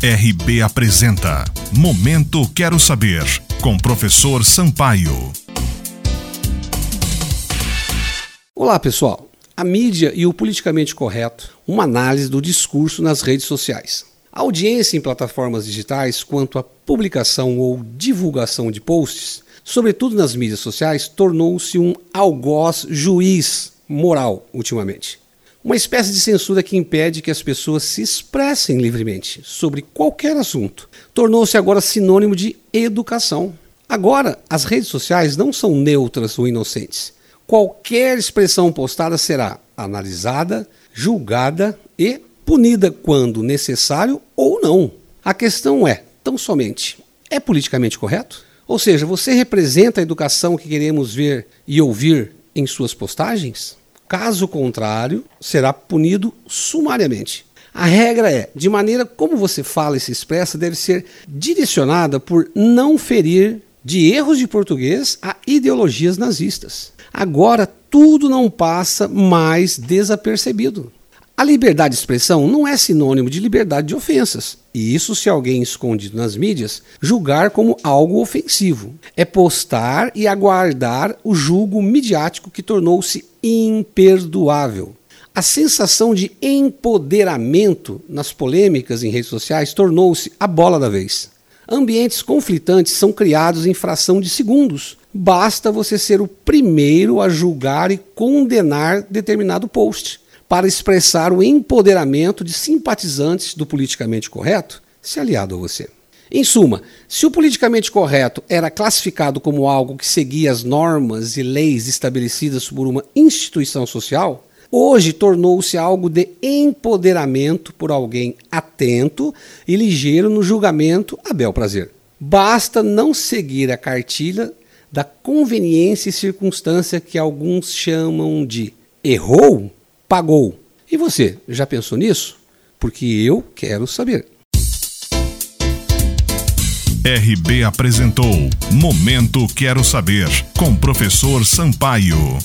RB apresenta Momento Quero Saber, com professor Sampaio. Olá, pessoal. A mídia e o politicamente correto, uma análise do discurso nas redes sociais. A audiência em plataformas digitais quanto à publicação ou divulgação de posts, sobretudo nas mídias sociais, tornou-se um algoz juiz moral ultimamente. Uma espécie de censura que impede que as pessoas se expressem livremente sobre qualquer assunto. Tornou-se agora sinônimo de educação. Agora, as redes sociais não são neutras ou inocentes. Qualquer expressão postada será analisada, julgada e punida quando necessário ou não. A questão é, tão somente, é politicamente correto? Ou seja, você representa a educação que queremos ver e ouvir em suas postagens? Caso contrário, será punido sumariamente. A regra é, de maneira como você fala e se expressa, deve ser direcionada por não ferir de erros de português a ideologias nazistas. Agora, tudo não passa mais desapercebido. A liberdade de expressão não é sinônimo de liberdade de ofensas. E isso, se alguém escondido nas mídias, julgar como algo ofensivo. É postar e aguardar o julgo midiático que tornou-se imperdoável. A sensação de empoderamento nas polêmicas em redes sociais tornou-se a bola da vez. Ambientes conflitantes são criados em fração de segundos. Basta você ser o primeiro a julgar e condenar determinado post para expressar o empoderamento de simpatizantes do politicamente correto se aliado a você. Em suma, se o politicamente correto era classificado como algo que seguia as normas e leis estabelecidas por uma instituição social, hoje tornou-se algo de empoderamento por alguém atento e ligeiro no julgamento a bel prazer. Basta não seguir a cartilha da conveniência e circunstância que alguns chamam de errou pagou. E você, já pensou nisso? Porque eu quero saber. RB apresentou Momento Quero Saber, com professor Sampaio.